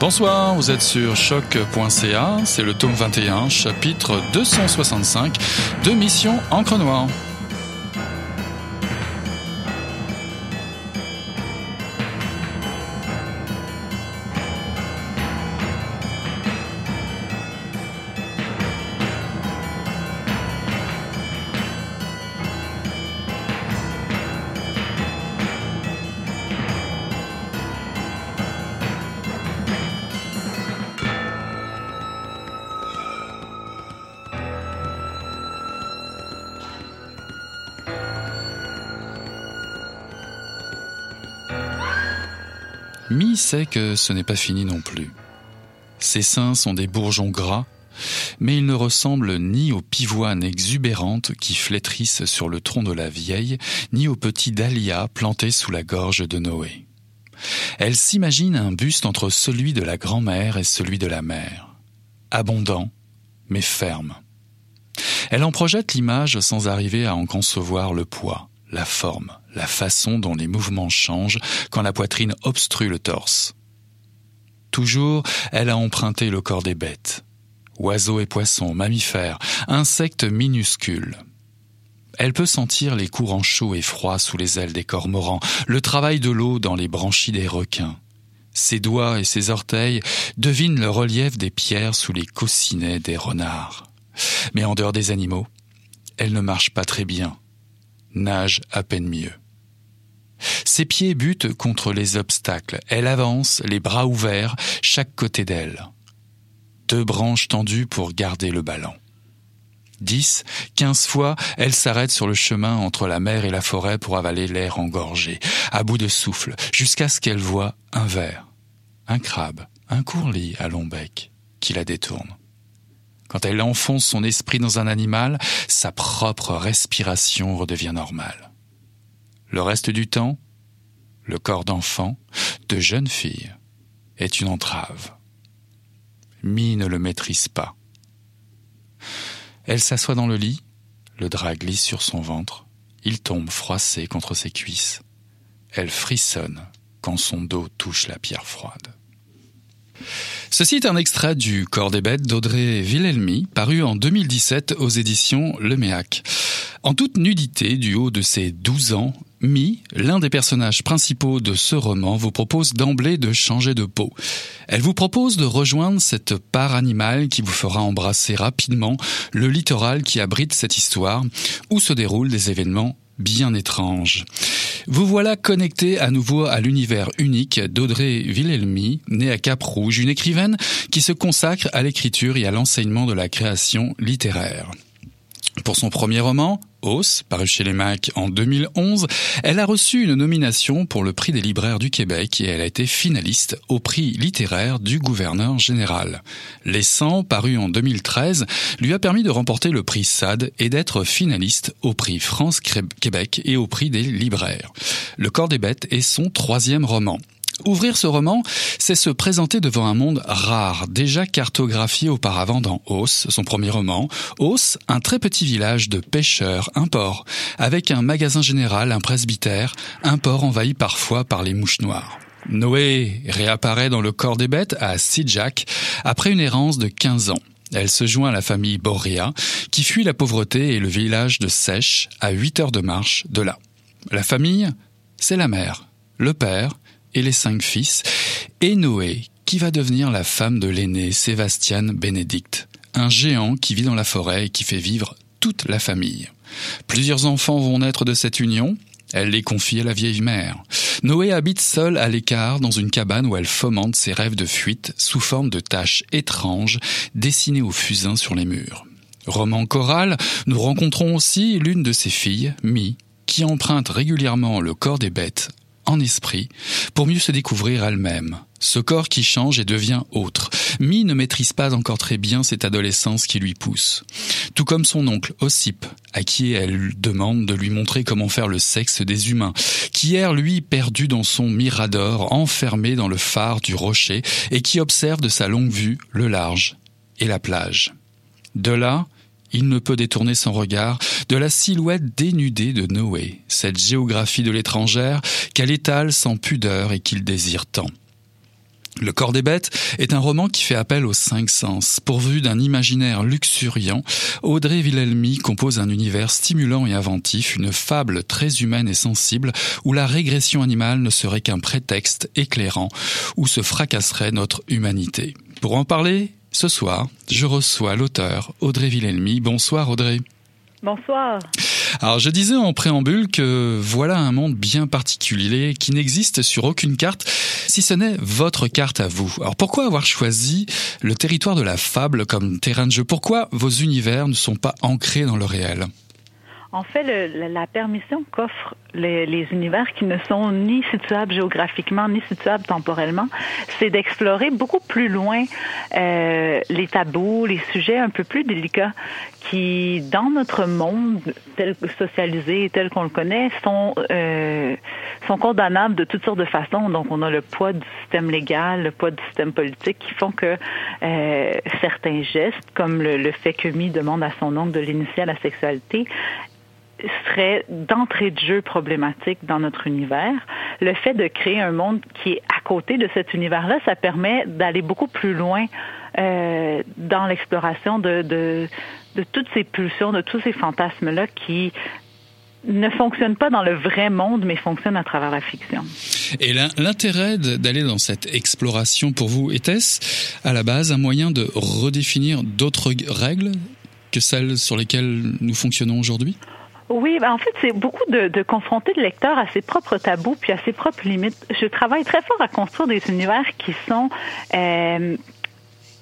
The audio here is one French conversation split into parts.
Bonsoir, vous êtes sur choc.ca, c'est le tome 21, chapitre 265 de Mission Encre Noire. Sait que ce n'est pas fini non plus. Ses seins sont des bourgeons gras, mais ils ne ressemblent ni aux pivoines exubérantes qui flétrissent sur le tronc de la vieille, ni aux petits dahlias plantés sous la gorge de Noé. Elle s'imagine un buste entre celui de la grand-mère et celui de la mère, abondant, mais ferme. Elle en projette l'image sans arriver à en concevoir le poids la forme, la façon dont les mouvements changent quand la poitrine obstrue le torse. Toujours, elle a emprunté le corps des bêtes. Oiseaux et poissons, mammifères, insectes minuscules. Elle peut sentir les courants chauds et froids sous les ailes des cormorans, le travail de l'eau dans les branchies des requins. Ses doigts et ses orteils devinent le relief des pierres sous les coussinets des renards. Mais en dehors des animaux, elle ne marche pas très bien, nage à peine mieux. Ses pieds butent contre les obstacles. Elle avance, les bras ouverts, chaque côté d'elle. Deux branches tendues pour garder le ballon. Dix, quinze fois, elle s'arrête sur le chemin entre la mer et la forêt pour avaler l'air engorgé, à bout de souffle, jusqu'à ce qu'elle voie un ver, un crabe, un courlis à long bec, qui la détourne. Quand elle enfonce son esprit dans un animal, sa propre respiration redevient normale. Le reste du temps, le corps d'enfant, de jeune fille, est une entrave. Mi ne le maîtrise pas. Elle s'assoit dans le lit, le drap glisse sur son ventre, il tombe froissé contre ses cuisses. Elle frissonne quand son dos touche la pierre froide. Ceci est un extrait du Corps des bêtes d'Audrey Villelmy, paru en 2017 aux éditions Le Méac. En toute nudité, du haut de ses 12 ans, Mi, l'un des personnages principaux de ce roman, vous propose d'emblée de changer de peau. Elle vous propose de rejoindre cette part animale qui vous fera embrasser rapidement le littoral qui abrite cette histoire, où se déroulent des événements bien étranges. Vous voilà connecté à nouveau à l'univers unique d'Audrey Villelmy, née à Cap-Rouge, une écrivaine qui se consacre à l'écriture et à l'enseignement de la création littéraire. Pour son premier roman, Os, paru chez les Mac en 2011, elle a reçu une nomination pour le prix des libraires du Québec et elle a été finaliste au prix littéraire du gouverneur général. Les 100, paru en 2013, lui a permis de remporter le prix SAD et d'être finaliste au prix France-Québec et au prix des libraires. Le corps des bêtes est son troisième roman. Ouvrir ce roman, c'est se présenter devant un monde rare, déjà cartographié auparavant dans Os, son premier roman. Os, un très petit village de pêcheurs, un port, avec un magasin général, un presbytère, un port envahi parfois par les mouches noires. Noé réapparaît dans le corps des bêtes à Sidjak après une errance de 15 ans. Elle se joint à la famille Boria, qui fuit la pauvreté et le village de Sèche, à 8 heures de marche de là. La famille, c'est la mère, le père, et les cinq fils, et Noé, qui va devenir la femme de l'aîné Sébastien Bénédicte, un géant qui vit dans la forêt et qui fait vivre toute la famille. Plusieurs enfants vont naître de cette union, elle les confie à la vieille mère. Noé habite seul à l'écart dans une cabane où elle fomente ses rêves de fuite sous forme de taches étranges dessinées au fusain sur les murs. Roman choral, nous rencontrons aussi l'une de ses filles, Mi, qui emprunte régulièrement le corps des bêtes en esprit pour mieux se découvrir elle-même. Ce corps qui change et devient autre. Mi ne maîtrise pas encore très bien cette adolescence qui lui pousse. Tout comme son oncle, Ossip, à qui elle demande de lui montrer comment faire le sexe des humains, qui erre lui perdu dans son mirador, enfermé dans le phare du rocher, et qui observe de sa longue vue le large et la plage. De là, il ne peut détourner son regard de la silhouette dénudée de Noé, cette géographie de l'étrangère qu'elle étale sans pudeur et qu'il désire tant. Le corps des bêtes est un roman qui fait appel aux cinq sens. Pourvu d'un imaginaire luxuriant, Audrey Villelmy compose un univers stimulant et inventif, une fable très humaine et sensible, où la régression animale ne serait qu'un prétexte éclairant, où se fracasserait notre humanité. Pour en parler, ce soir, je reçois l'auteur Audrey Villelmy. Bonsoir Audrey. Bonsoir. Alors je disais en préambule que voilà un monde bien particulier qui n'existe sur aucune carte, si ce n'est votre carte à vous. Alors pourquoi avoir choisi le territoire de la fable comme terrain de jeu? Pourquoi vos univers ne sont pas ancrés dans le réel? En fait, le, la permission qu'offrent les, univers qui ne sont ni situables géographiquement ni situables temporellement, c'est d'explorer beaucoup plus loin euh, les tabous, les sujets un peu plus délicats qui, dans notre monde tel socialisé, tel qu'on le connaît, sont euh, sont condamnables de toutes sortes de façons. Donc, on a le poids du système légal, le poids du système politique qui font que euh, certains gestes, comme le, le fait que Mi demande à son oncle de l'initier à la sexualité, serait d'entrée de jeu problématique dans notre univers. Le fait de créer un monde qui est à côté de cet univers-là, ça permet d'aller beaucoup plus loin euh, dans l'exploration de, toutes ces pulsions, de tous ces fantasmes-là qui ne fonctionnent pas dans le vrai monde, mais fonctionnent à travers la fiction. Et l'intérêt d'aller dans cette exploration pour vous, était-ce à la base un moyen de redéfinir d'autres règles que celles sur lesquelles nous fonctionnons aujourd'hui? Oui, ben en fait, c'est beaucoup de, confronter le lecteur à ses propres tabous puis à ses propres limites. Je travaille très fort à construire des univers qui sont euh,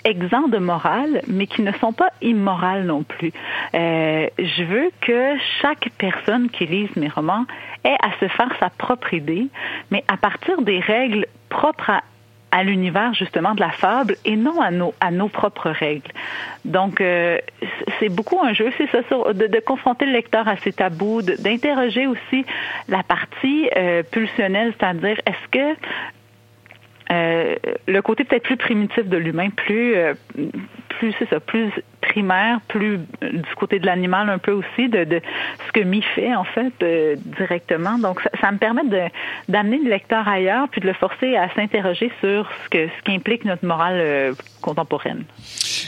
exempts de morale, mais qui ne sont pas immorales non plus. Euh, je veux que chaque personne qui lise mes romans ait à se faire sa propre idée, mais à partir des règles propres à à l'univers justement de la fable et non à nos à nos propres règles. Donc euh, c'est beaucoup un jeu, c'est ça, de, de, confronter le lecteur à ses tabous, d'interroger aussi la partie euh, pulsionnelle, c'est-à-dire est-ce que euh, le côté peut-être plus primitif de l'humain, plus euh, plus c'est ça, plus primaire, plus du côté de l'animal un peu aussi de, ce que Mi fait en fait euh, directement. Donc ça, me permet d'amener le lecteur ailleurs puis de le forcer à s'interroger sur ce que ce qu'implique notre morale contemporaine.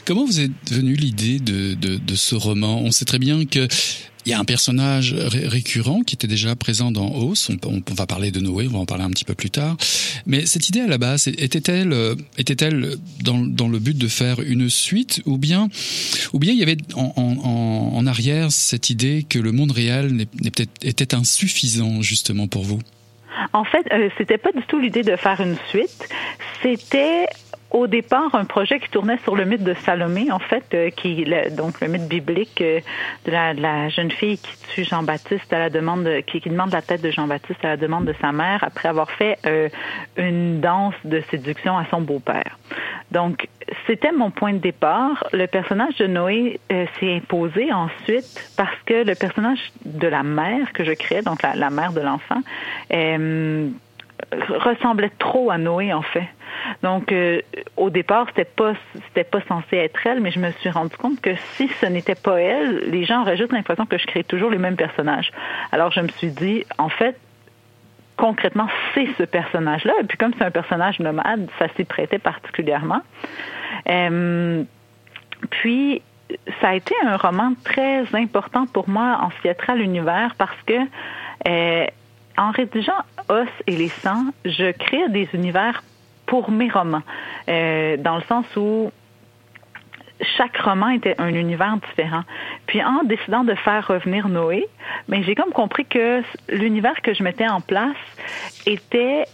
Comment vous êtes venu l'idée de, de ce roman? On sait très bien que il y a un personnage récurrent qui était déjà présent dans Os. On, va parler de Noé, on va en parler un petit peu plus tard. Mais cette idée à la base était-elle était-elle dans, dans le but de faire une suite ou bien ou bien il y avait en, en, en arrière cette idée que le monde réel était insuffisant justement pour vous? En fait, euh, c'était pas du tout l'idée de faire une suite. C'était au départ un projet qui tournait sur le mythe de Salomé, en fait, euh, qui le, donc le mythe biblique euh, de, la, jeune fille qui tue Jean-Baptiste à la demande, de, qui, demande la tête de Jean-Baptiste à la demande de sa mère après avoir fait euh, une danse de séduction à son beau-père. Donc, c'était mon point de départ. Le personnage de Noé euh, s'est imposé ensuite parce que le personnage de la mère que je créais, donc la, mère de l'enfant, ressemblait trop à Noé en fait. Donc euh, au départ, c'était pas c'était pas censé être elle, mais je me suis rendu compte que si ce n'était pas elle, les gens auraient juste l'impression que je crée toujours les mêmes personnages. Alors je me suis dit en fait concrètement, c'est ce personnage-là. Et puis comme c'est un personnage nomade, ça s'y prêtait particulièrement. Euh, puis ça a été un roman très important pour moi en ce qui l'univers parce que euh, en rédigeant Os et les sangs, je crée des univers pour mes romans, euh, dans le sens où chaque roman était un univers différent. Puis en décidant de faire revenir Noé, ben j'ai comme compris que l'univers que je mettais en place était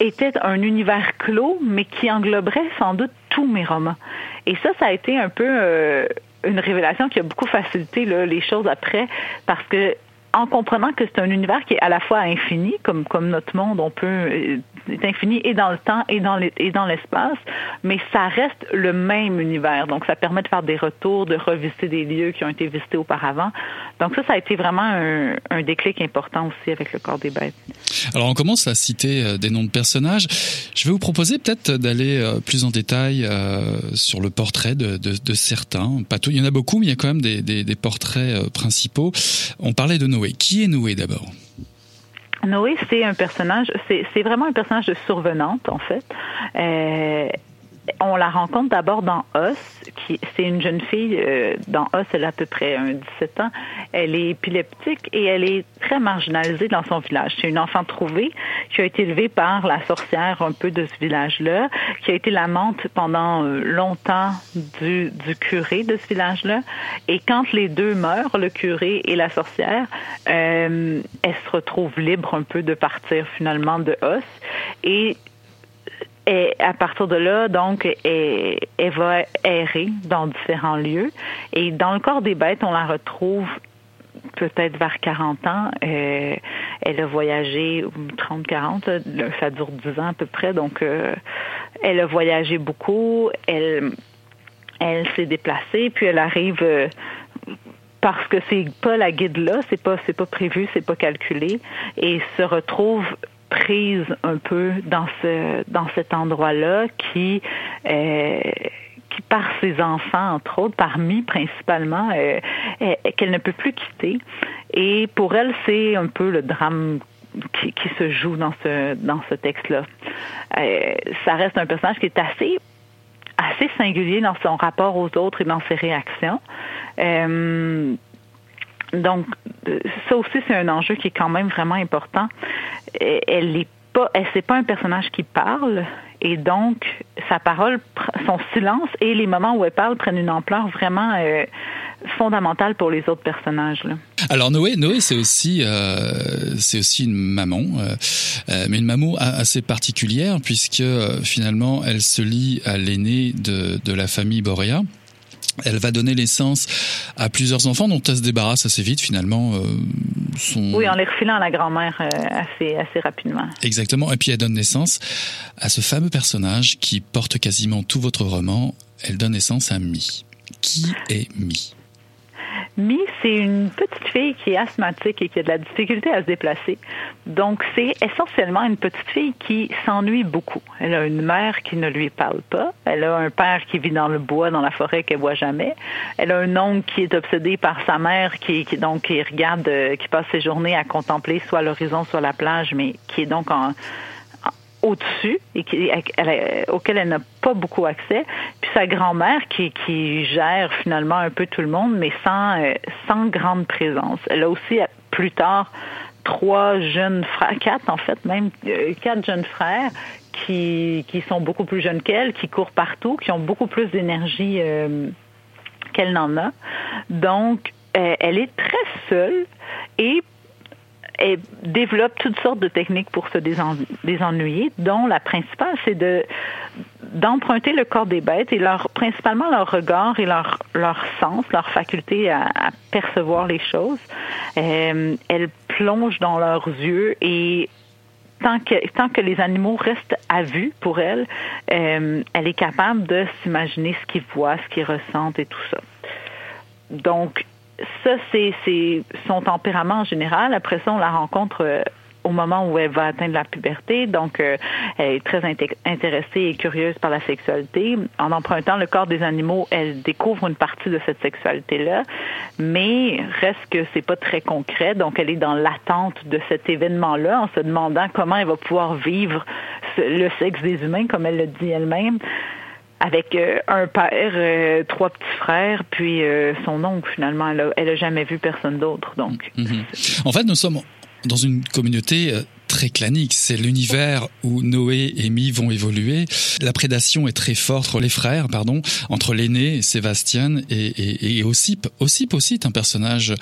était un univers clos, mais qui engloberait sans doute tous mes romans. Et ça, ça a été un peu euh, une révélation qui a beaucoup facilité les choses après, parce que en comprenant que c'est un univers qui est à la fois infini, comme, comme notre monde, on peut euh, est infini et dans le temps et dans et dans l'espace, mais ça reste le même univers. Donc ça permet de faire des retours, de revisiter des lieux qui ont été visités auparavant. Donc ça, ça a été vraiment un, un déclic important aussi avec le corps des bêtes. Alors on commence à citer euh, des noms de personnages. Je vais vous proposer peut-être d'aller euh, plus en détail sur le portrait de, certains. Pas tout, il y en a beaucoup, mais il y a quand même des, des portraits principaux. On parlait de Noé. Qui est Noé d'abord? Noé, c'est un personnage, c'est vraiment un personnage de survenante, en fait. Euh, on la rencontre d'abord dans Os, qui c'est une jeune fille euh, dans Os, elle a à peu près un 17 ans. Elle est épileptique et elle est très marginalisée dans son village. C'est une enfant trouvée qui a été élevée par la sorcière un peu de ce village-là, qui a été l'amante pendant euh, longtemps du, du curé de ce village-là. Et quand les deux meurent, le curé et la sorcière, euh, elle se retrouve libre un peu de partir finalement de Os. Et et à partir de là, donc, elle, va errer dans différents lieux. Et dans le corps des bêtes, on la retrouve peut-être vers 40 ans. Euh, elle a voyagé 30-40, ça dure 10 ans à peu près. Donc, euh, elle a voyagé beaucoup. Elle, elle s'est déplacée, puis elle arrive. Euh, parce que c'est pas la guide là, c'est pas c'est pas prévu, c'est pas calculé, et se retrouve prise un peu dans ce dans cet endroit-là qui euh, qui par ses enfants entre autres, parmi principalement, euh, qu'elle ne peut plus quitter. Et pour elle, c'est un peu le drame qui, qui, se joue dans ce dans ce texte-là. Euh, ça reste un personnage qui est assez assez singulier dans son rapport aux autres et dans ses réactions. Euh, donc, ça aussi, c'est un enjeu qui est quand même vraiment important. Elle est pas, elle c'est pas un personnage qui parle, et donc sa parole, son silence et les moments où elle parle prennent une ampleur vraiment euh, fondamentale pour les autres personnages. Alors Noé, Noé, c'est aussi, euh, c'est aussi une maman, euh, mais une maman assez particulière puisque finalement elle se lie à l'aîné de, de la famille Boréa. Elle va donner naissance à plusieurs enfants dont elle se débarrasse assez vite finalement. Euh, son... Oui, en les refilant à la grand-mère euh, assez, assez rapidement. Exactement. Et puis elle donne naissance à ce fameux personnage qui porte quasiment tout votre roman. Elle donne naissance à Mi. Qui est Mi? Mi, c'est une petite fille qui est asthmatique et qui a de la difficulté à se déplacer. Donc, c'est essentiellement une petite fille qui s'ennuie beaucoup. Elle a une mère qui ne lui parle pas. Elle a un père qui vit dans le bois, dans la forêt, qu'elle voit jamais. Elle a un oncle qui est obsédé par sa mère, qui, donc qui regarde, euh, qui passe ses journées à contempler soit l'horizon, soit la plage, mais qui est donc en au-dessus et qui, auquel elle n'a pas beaucoup accès. Puis sa grand-mère qui, qui gère finalement un peu tout le monde, mais sans, euh, sans grande présence. Elle a aussi plus tard trois jeunes frères, quatre en fait, même euh, quatre jeunes frères qui, qui sont beaucoup plus jeunes qu'elle, qui courent partout, qui ont beaucoup plus d'énergie euh, qu'elle n'en a. Donc, elle est très seule et elle développe toutes sortes de techniques pour se désennuyer, dont la principale, c'est de d'emprunter le corps des bêtes et leur principalement leur regard et leur leur sens, leur faculté à, percevoir les choses. Euh, elle plonge dans leurs yeux et tant que tant que les animaux restent à vue pour elle, euh, elle est capable de s'imaginer ce qu'ils voient, ce qu'ils ressentent et tout ça. Donc ça, c'est son tempérament en général. Après ça, on la rencontre euh, au moment où elle va atteindre la puberté. Donc, euh, elle est très intéressée et curieuse par la sexualité. En empruntant le corps des animaux, elle découvre une partie de cette sexualité-là, mais reste que c'est pas très concret. Donc, elle est dans l'attente de cet événement-là, en se demandant comment elle va pouvoir vivre le sexe des humains, comme elle le dit elle-même avec euh, un père, euh, trois petits frères, puis euh, son oncle finalement. Elle a, jamais vu personne d'autre. Donc. Mhm. En fait, nous sommes dans une communauté très clanique. C'est l'univers où Noé et Mi vont évoluer. La prédation est très forte entre les frères, pardon, entre l'aîné, Sébastien, et, et, et Ossip. Ossip aussi est un personnage,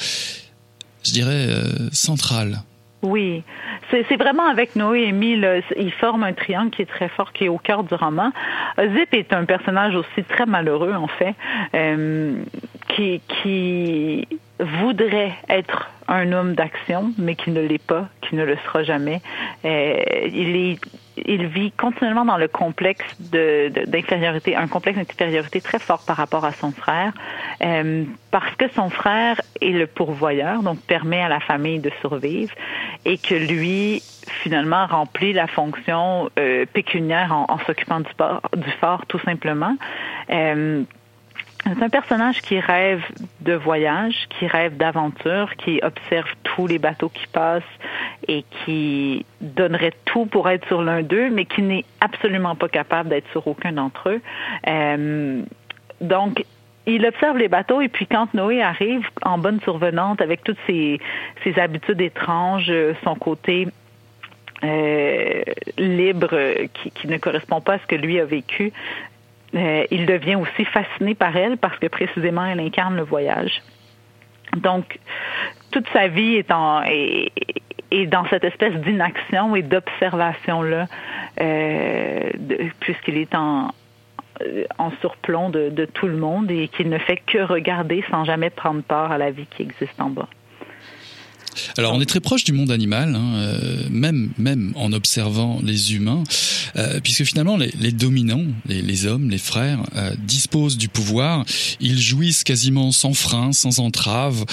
je dirais, central. Oui. C'est vraiment avec Noé et Emile, ils forment un triangle qui est très fort, qui est au cœur du roman. Zip est un personnage aussi très malheureux, en fait, euh, qui, voudrait être un homme d'action, mais qui ne l'est pas, qui ne le sera jamais. Euh, il est il vit continuellement dans le complexe d'infériorité, un complexe d'infériorité très fort par rapport à son frère, euh, parce que son frère est le pourvoyeur, donc permet à la famille de survivre, et que lui, finalement, remplit la fonction euh, pécuniaire en, s'occupant du, du fort, tout simplement. Euh, c'est un personnage qui rêve de voyage, qui rêve d'aventure, qui observe tous les bateaux qui passent et qui donnerait tout pour être sur l'un d'eux, mais qui n'est absolument pas capable d'être sur aucun d'entre eux. Euh, donc, il observe les bateaux et puis quand Noé arrive en bonne survenante avec toutes ses, ses habitudes étranges, son côté euh, libre qui, ne correspond pas à ce que lui a vécu, euh, il devient aussi fasciné par elle parce que précisément elle incarne le voyage. Donc, toute sa vie est, en, est, dans cette espèce d'inaction et d'observation-là, euh, puisqu'il est en, en surplomb de, de, tout le monde et qu'il ne fait que regarder sans jamais prendre part à la vie qui existe en bas. Alors on est très proche du monde animal, hein, euh, même même en observant les humains, euh, puisque finalement les, dominants, les, hommes, les frères, euh, disposent du pouvoir. Ils jouissent quasiment sans frein, sans entrave.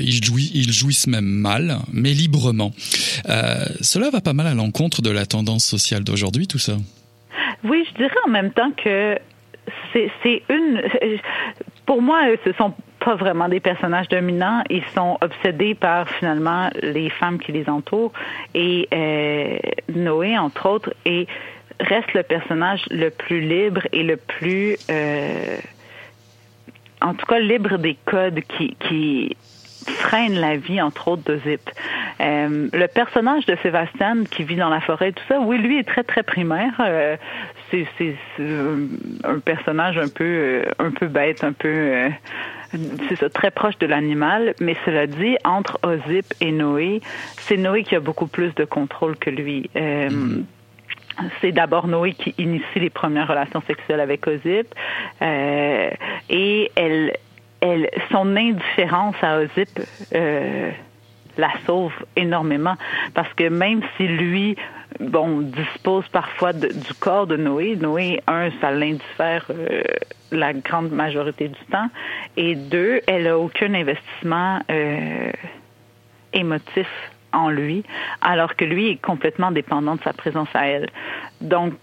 Ils, jouissent, ils jouissent même mal, mais librement. Cela va pas mal à l'encontre de la tendance sociale d'aujourd'hui, tout ça. Oui, je dirais en même temps que c'est une. Pour moi, ce sont pas vraiment des personnages dominants. Ils sont obsédés par finalement les femmes qui les entourent et euh, Noé entre autres et reste le personnage le plus libre et le plus euh, en tout cas libre des codes qui, qui freinent la vie entre autres de Zip. Euh, le personnage de Sébastien qui vit dans la forêt, tout ça, oui, lui est très très primaire. Euh, c'est un personnage un peu euh, un peu bête, un peu euh, c'est ça, très proche de l'animal, mais cela dit, entre Ozip et Noé, c'est Noé qui a beaucoup plus de contrôle que lui. Euh, mm-hmm. C'est d'abord Noé qui initie les premières relations sexuelles avec Ozip, euh, et elle, elle, son indifférence à Ozip euh, la sauve énormément, parce que même si lui bon, dispose parfois de, du corps de Noé. Noé, un, ça l'indiffère euh, la grande majorité du temps. Et deux, elle a aucun investissement euh, émotif en lui, alors que lui est complètement dépendant de sa présence à elle. Donc,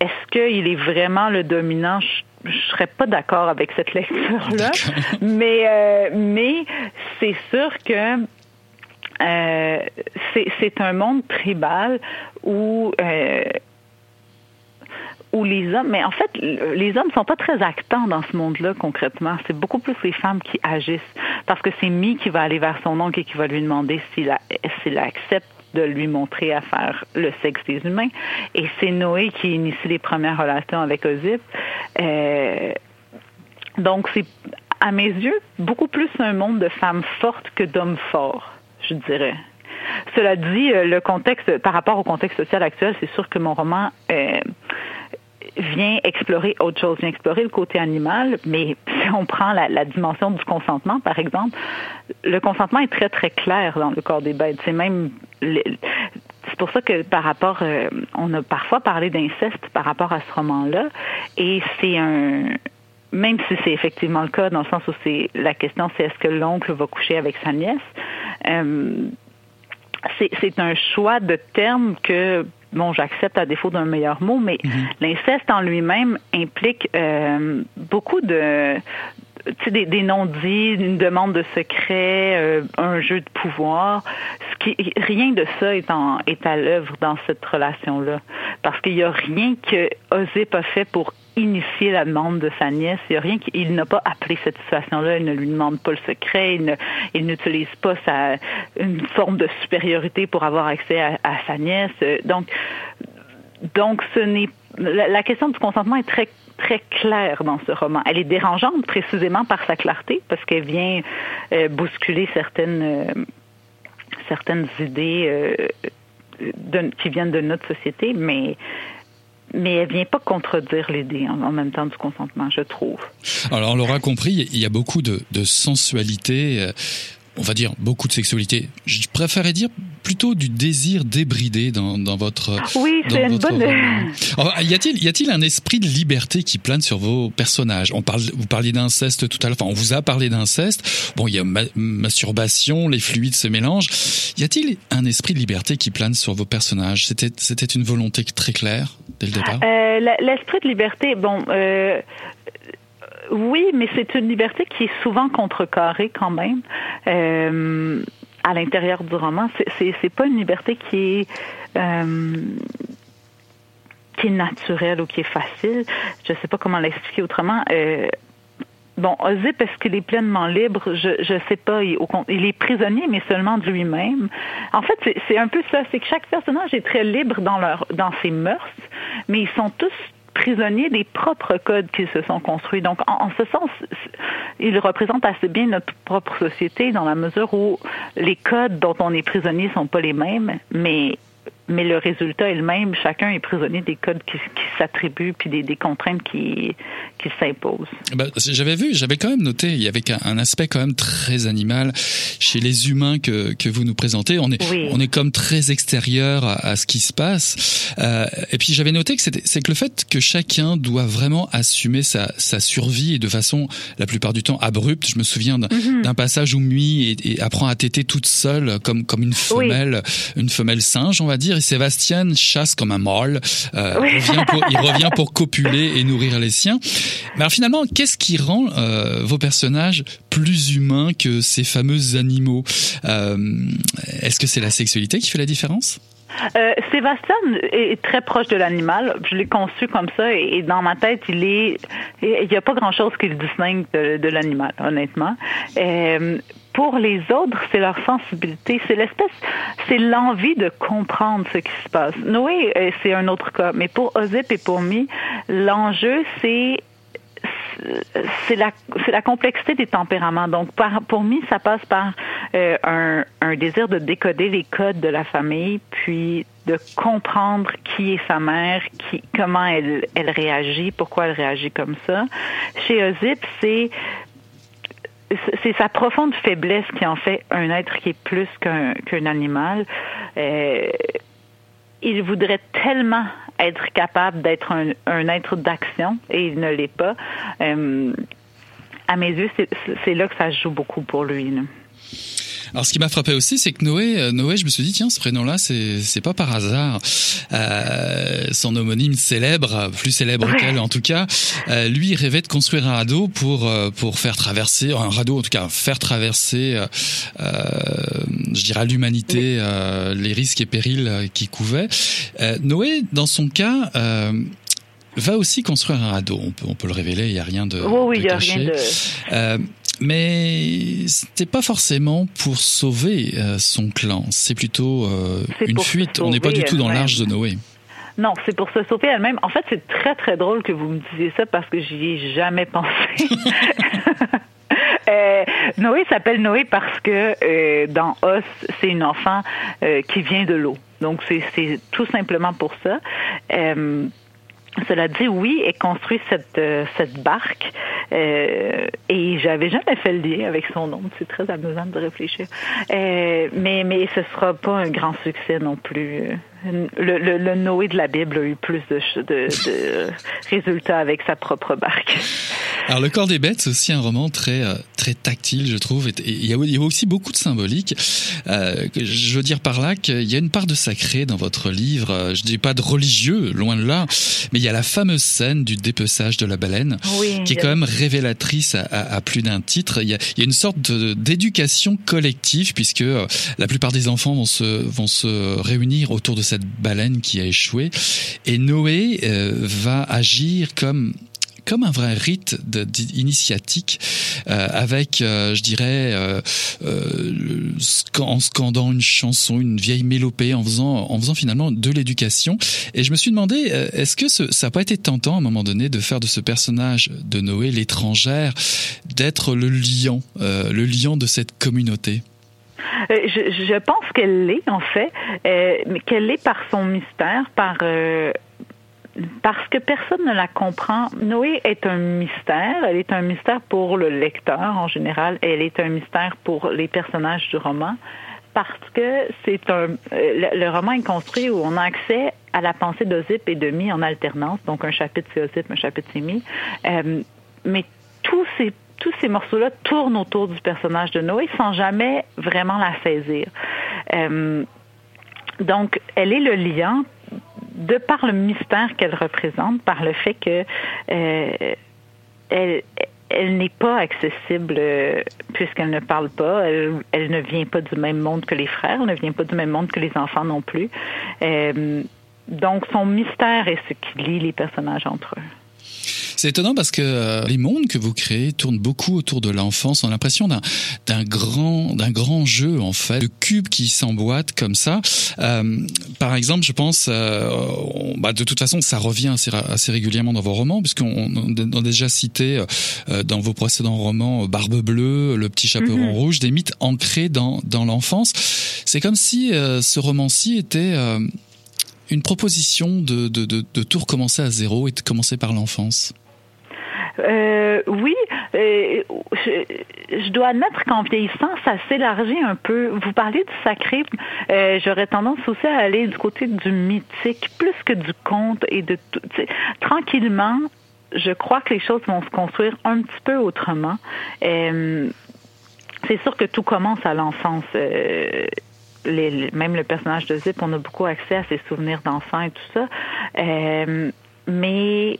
est-ce qu'il est vraiment le dominant? Je, ne serais pas d'accord avec cette lecture-là, mais euh, mais c'est sûr que euh, c'est un monde tribal où euh, où les hommes, mais en fait, les hommes sont pas très actants dans ce monde-là concrètement. C'est beaucoup plus les femmes qui agissent, parce que c'est Mi qui va aller vers son oncle et qui va lui demander s'il accepte de lui montrer à faire le sexe des humains. Et c'est Noé qui initie les premières relations avec Ozip. Euh, donc c'est, à mes yeux, beaucoup plus un monde de femmes fortes que d'hommes forts je dirais. Cela dit, euh, le contexte, par rapport au contexte social actuel, c'est sûr que mon roman euh, vient explorer autre chose, vient explorer le côté animal, mais si on prend la, dimension du consentement, par exemple, le consentement est très, très clair dans le corps des bêtes. C'est même... c'est pour ça que par rapport, euh, on a parfois parlé d'inceste par rapport à ce roman-là, et c'est un, même si c'est effectivement le cas, dans le sens où c'est la question, c'est est-ce que l'oncle va coucher avec sa nièce? Euh, c'est un choix de terme que bon, j'accepte à défaut d'un meilleur mot, mais mhm. l'inceste en lui-même implique euh, beaucoup de des, des non-dits, une demande de secret, euh, un jeu de pouvoir. Ce qui, rien de ça est, en, est à l'œuvre dans cette relation-là. Parce qu'il n'y a rien que Ozip a fait pour initier la demande de sa nièce. Il n'a pas appelé cette situation-là. Il ne lui demande pas le secret. Il, n'utilise pas sa, une forme de supériorité pour avoir accès à, sa nièce. Donc, donc ce n'est la, question du consentement est très très claire dans ce roman. Elle est dérangeante précisément par sa clarté parce qu'elle vient euh, bousculer certaines euh, certaines idées euh, qui viennent de notre société, mais mais elle vient pas contredire l'idée en, même temps du consentement, je trouve. Alors on l'aura compris, il y a beaucoup de, de sensualité on va dire beaucoup de sexualité. Je préférais dire plutôt du désir débridé dans, dans votre. Oui, c'est une bonne. y a-t-il y a-t-il un esprit de liberté qui plane sur vos personnages? On parle, vous parliez d'inceste tout à l'heure. Enfin, on vous a parlé d'inceste. Bon, il y a masturbation, les fluides se mélangent. Y a-t-il un esprit de liberté qui plane sur vos personnages? C'était c'était une volonté très claire dès le départ? Euh, l'esprit de liberté, bon. Euh, oui, mais c'est une liberté qui est souvent contrecarrée quand même. Euh, à l'intérieur du roman. C'est pas une liberté qui est euh, qui est naturelle ou qui est facile. Je sais pas comment l'expliquer autrement. Euh, Bon, Ozip, est-ce qu'il est pleinement libre? Je ne sais pas. Il, il, est prisonnier, mais seulement de lui-même. En fait, c'est un peu ça. C'est que chaque personnage est très libre dans, leur, dans ses mœurs, mais ils sont tous prisonniers des propres codes qu'ils se sont construits. Donc, en, ce sens, il représente assez bien notre propre société dans la mesure où les codes dont on est prisonnier sont pas les mêmes, mais mais le résultat est le même. Chacun est prisonnier des codes qui, qui s'attribuent puis des, des, contraintes qui, qui s'imposent. Ben, j'avais vu, j'avais quand même noté, il y avait un, aspect quand même très animal chez les humains que, que vous nous présentez. On est, on est comme très extérieur à, à ce qui se passe. Euh, et puis j'avais noté que c'est que le fait que chacun doit vraiment assumer sa, sa survie et de façon la plupart du temps abrupte. Je me souviens d'un mm-hmm. passage où Mui et, et apprend à téter toute seule comme comme une femelle, une femelle singe, on va dire. Et Sébastien chasse comme un mâle. Euh, revient pour, il revient pour copuler et nourrir les siens. Mais alors finalement, qu'est-ce qui rend euh, vos personnages plus humains que ces fameux animaux? Euh, Est-ce que c'est la sexualité qui fait la différence? Euh, Sébastien est très proche de l'animal. Je l'ai conçu comme ça et, dans ma tête, il est, il n'y a pas grand chose qui le distingue de, de l'animal, honnêtement. Euh, pour les autres, c'est leur sensibilité, c'est l'espèce, c'est l'envie de comprendre ce qui se passe. Noé, euh, c'est un autre cas, mais pour Ozip et pour Mi, l'enjeu, c'est c'est la, la complexité des tempéraments. Donc, par, pour Mi, ça passe par euh, un, un désir de décoder les codes de la famille, puis de comprendre qui est sa mère, qui, comment elle, elle réagit, pourquoi elle réagit comme ça. Chez Ozip, c'est c'est sa profonde faiblesse qui en fait un être qui est plus qu'un animal. Euh, il voudrait tellement être capable d'être un, être d'action et il ne l'est pas. Euh, à mes yeux, c'est là que ça joue beaucoup pour lui. Alors, ce qui m'a frappé aussi, c'est que Noé, euh, Noé, je me suis dit, tiens, ce prénom-là, c'est, c'est pas par hasard. Euh, son homonyme célèbre, plus célèbre qu'elle en tout cas, euh, lui rêvait de construire un radeau pour euh, pour faire traverser, un radeau en tout cas, faire traverser, euh, je dirais, l'humanité, les risques et périls qui couvaient. Noé, dans son cas va aussi construire un radeau. On peut, on peut le révéler, il n'y a rien de, oui, de caché. Rien de... Euh, mais c'était pas forcément pour sauver euh, son clan. C'est plutôt euh, une fuite. On n'est pas du tout dans l'arche de Noé. Non, c'est pour se sauver elle-même. En fait, c'est très très drôle que vous me disiez ça parce que j'y ai jamais pensé. Euh, Noé s'appelle Noé parce que euh, dans Os, c'est une enfant euh, qui vient de l'eau. Donc c'est tout simplement pour ça. Cela dit, oui, est construit cette, euh, cette barque euh, et j'avais jamais fait le lien avec son nom. C'est très amusant de réfléchir. Euh, mais mais ce sera pas un grand succès non plus le, le, le, Noé de la Bible a eu plus de, de, de résultats avec sa propre barque. Alors le corps des bêtes, c'est aussi un roman très euh, très tactile, je trouve. Il y a, il y a aussi beaucoup de symbolique. Euh, je veux dire par là qu'il y a une part de sacré dans votre livre. Euh, je dis pas de religieux, loin de là, mais il y a la fameuse scène du dépeçage de la baleine, oui, qui est quand même révélatrice à, à, à plus d'un titre. Il y, a, il y a une sorte d'éducation collective puisque la plupart des enfants vont se vont se réunir autour de cette baleine qui a échoué. Et Noé euh, va agir comme comme un vrai rite de, initiatique euh, avec, euh, je dirais, en scandant une chanson, une vieille mélopée, en faisant, en faisant finalement de l'éducation. Et je me suis demandé, est-ce que ça n'a pas été tentant à un moment donné de faire de ce personnage de Noé, l'étrangère, d'être le lion, le lion de cette communauté? Euh, je, pense qu'elle l'est, en fait, euh, mais qu'elle l'est par son mystère, par... Euh, parce que personne ne la comprend. Noé est un mystère. Elle est un mystère pour le lecteur en général. Elle est un mystère pour les personnages du roman parce que c'est un le, roman est construit où on a accès à la pensée d'Ozip et de Mi en alternance. Donc un chapitre c'est Ozip, un chapitre c'est Mi. Mais tous ces tous ces morceaux-là tournent autour du personnage de Noé sans jamais vraiment la saisir. Euh, donc, elle est le lien de par le mystère qu'elle représente, par le fait que euh, n'est pas accessible euh, puisqu'elle ne parle pas. Elle, ne vient pas du même monde que les frères, elle ne vient pas du même monde que les enfants non plus. Donc, son mystère est ce qui lie les personnages entre eux. C'est étonnant parce que euh, les mondes que vous créez tournent beaucoup autour de l'enfance. On a l'impression d'un d'un grand d'un grand jeu en fait, de cubes qui s'emboîtent comme ça. Euh, par exemple, je pense, euh, bah, de toute façon, ça revient assez, assez régulièrement dans vos romans, puisqu'on on a déjà cité euh, dans vos précédents romans Barbe bleue, Le petit chaperon mhm. rouge, des mythes ancrés dans dans l'enfance. C'est comme si ce roman-ci était une proposition de, de, de, de, tout recommencer à zéro et de commencer par l'enfance euh, oui, euh, je, dois admettre qu'en vieillissant, ça s'élargit un peu. Vous parlez du sacré, euh, j'aurais tendance aussi à aller du côté du mythique, plus que du conte et de tout. Tranquillement, je crois que les choses vont se construire un petit peu autrement. Euh, c'est sûr que tout commence à l'enfance. Euh, les, même le personnage de Zip, on a beaucoup accès à ses souvenirs d'enfant et tout ça. Euh, mais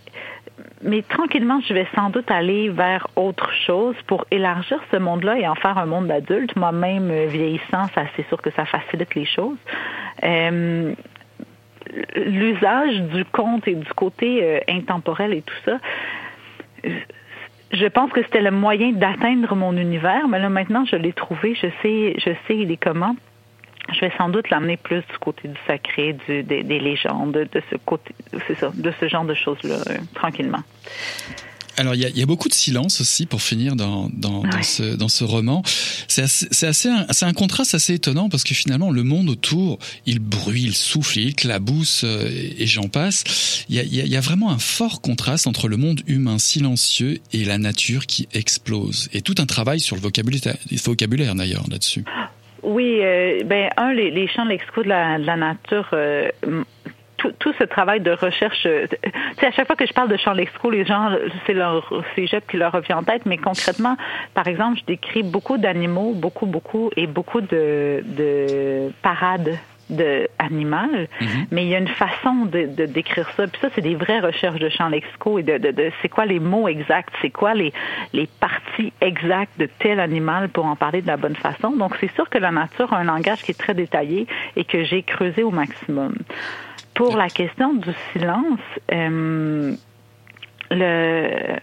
mais tranquillement, je vais sans doute aller vers autre chose pour élargir ce monde-là et en faire un monde d'adulte. Moi-même, euh, vieillissant, ça, c'est sûr que ça facilite les choses. Euh, l'usage du conte et du côté euh, intemporel et tout ça, je pense que c'était le moyen d'atteindre mon univers, mais là maintenant je l'ai trouvé, je sais, je sais il est comment je vais sans doute l'amener plus du côté du sacré, du, des, légendes, de ce côté, c'est ça, de ce genre de choses-là, euh, tranquillement. Alors il y a, y a, beaucoup de silence aussi pour finir dans, dans, dans, ce, dans ce roman. C'est assez, c'est assez, c'est un contraste assez étonnant parce que finalement le monde autour, il bruit, il souffle, il clabousse euh, et, j'en passe. Il y, a, il y a vraiment un fort contraste entre le monde humain silencieux et la nature qui explose. Et tout un travail sur le vocabulaire, vocabulaire d'ailleurs là-dessus. Oui, euh, ben un, les, les champs lexicaux de la, de la nature. Euh, tout, tout, ce travail de recherche, euh, à chaque fois que je parle de champs lexicaux, les gens, c'est leur cégep qui leur revient en tête, mais concrètement, par exemple, je décris beaucoup d'animaux, beaucoup, beaucoup, et beaucoup de, de parades de animal, mhm. mais il y a une façon de, de décrire ça. Puis ça, c'est des vraies recherches de champs lexicaux et de, de, de c'est quoi les mots exacts, c'est quoi les, les parties exactes de tel animal pour en parler de la bonne façon. Donc, c'est sûr que la nature a un langage qui est très détaillé et que j'ai creusé au maximum. Pour la question du silence, euh, le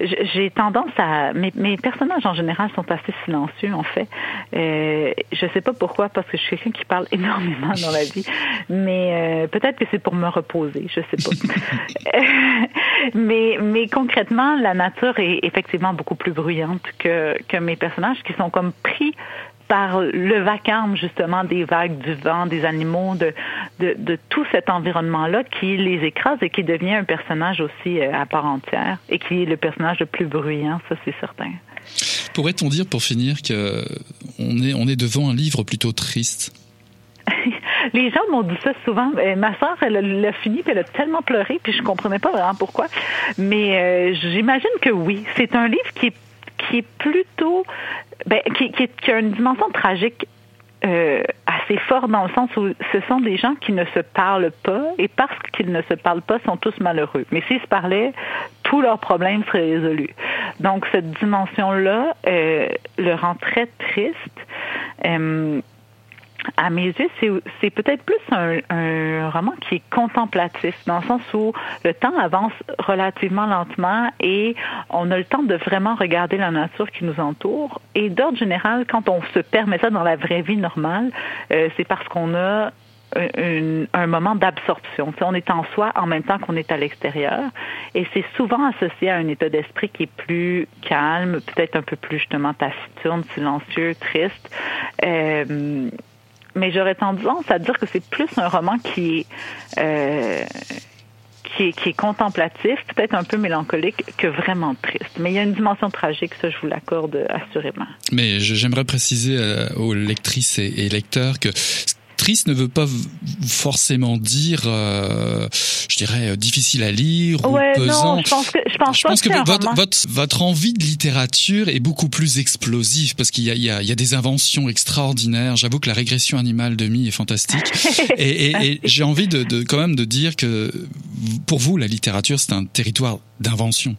j'ai tendance à mes, mes, personnages en général sont assez silencieux en fait. Euh, je sais pas pourquoi parce que je suis quelqu'un qui parle énormément dans la vie, mais euh, peut-être que c'est pour me reposer, je sais pas. mais mais concrètement, la nature est effectivement beaucoup plus bruyante que que mes personnages qui sont comme pris par le vacarme justement des vagues, du vent, des animaux, de, de, de tout cet environnement-là qui les écrase et qui devient un personnage aussi euh, à part entière et qui est le personnage le plus bruyant, ça c'est certain. Pourrait-on dire pour finir que on est, on est devant un livre plutôt triste? Les gens m'ont dit ça souvent. Euh, ma soeur, elle l'a fini, puis elle a tellement pleuré, puis je comprenais pas vraiment pourquoi. Mais euh, j'imagine que oui. C'est un livre qui est qui est plutôt, ben, qui, qui, qui a une dimension tragique euh, assez forte dans le sens où ce sont des gens qui ne se parlent pas et parce qu'ils ne se parlent pas sont tous malheureux. Mais s'ils se parlaient, tous leurs problèmes seraient résolus. Donc cette dimension-là euh, le rend très triste. Euh, à mes yeux, c'est peut-être plus un, un, roman qui est contemplatif, dans le sens où le temps avance relativement lentement et on a le temps de vraiment regarder la nature qui nous entoure. Et d'ordre général, quand on se permet ça dans la vraie vie normale, euh, c'est parce qu'on a un, un moment d'absorption. On est en soi en même temps qu'on est à l'extérieur. Et c'est souvent associé à un état d'esprit qui est plus calme, peut-être un peu plus justement taciturne, silencieux, triste. Euh, mais j'aurais tendance à dire que c'est plus un roman qui est, euh, qui est, qui est contemplatif, peut-être un peu mélancolique, que vraiment triste. Mais il y a une dimension tragique, ça je vous l'accorde assurément. Mais j'aimerais préciser euh, aux lectrices et lecteurs que triste ne veut pas forcément dire, euh, je dirais, euh, difficile à lire ou pesant. Non, je pense que, je pense, je pense que, votre, votre, votre, envie de littérature est beaucoup plus explosive parce qu'il y a, il y, a, il y a des inventions extraordinaires. J'avoue que la régression animale de Mi est fantastique. et, et, et j'ai envie de, de, quand même de dire que pour vous, la littérature, c'est un territoire d'invention.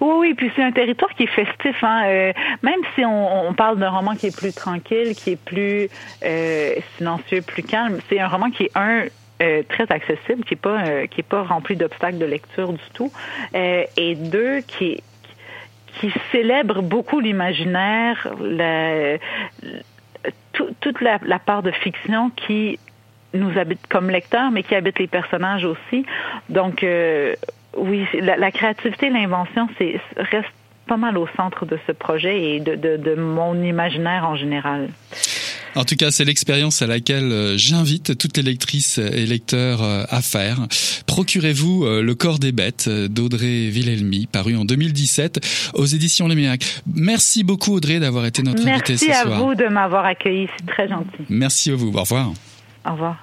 Oui, oui, puis c'est un territoire qui est festif. Hein. Euh, même si on, parle d'un roman qui est plus tranquille, qui est plus euh, silencieux, plus calme, c'est un roman qui est un euh, très accessible, qui est pas qui pas rempli d'obstacles de lecture du tout, et deux qui qui célèbre beaucoup l'imaginaire, toute la, part de fiction qui nous habite comme lecteurs, mais qui habite les personnages aussi. Donc, oui, la, la créativité, l'invention, c'est reste pas mal au centre de ce projet et de, de, de mon imaginaire en général. En tout cas, c'est l'expérience à laquelle euh, j'invite toutes les lectrices et lecteurs euh, à faire. Procurez-vous Le corps des bêtes d'Audrey Villelmi, paru en 2017 aux éditions Léméac. Merci beaucoup Audrey d'avoir été notre invitée ce soir. Merci à vous de m'avoir accueilli, c'est très gentil. Merci à vous, au revoir. Au revoir.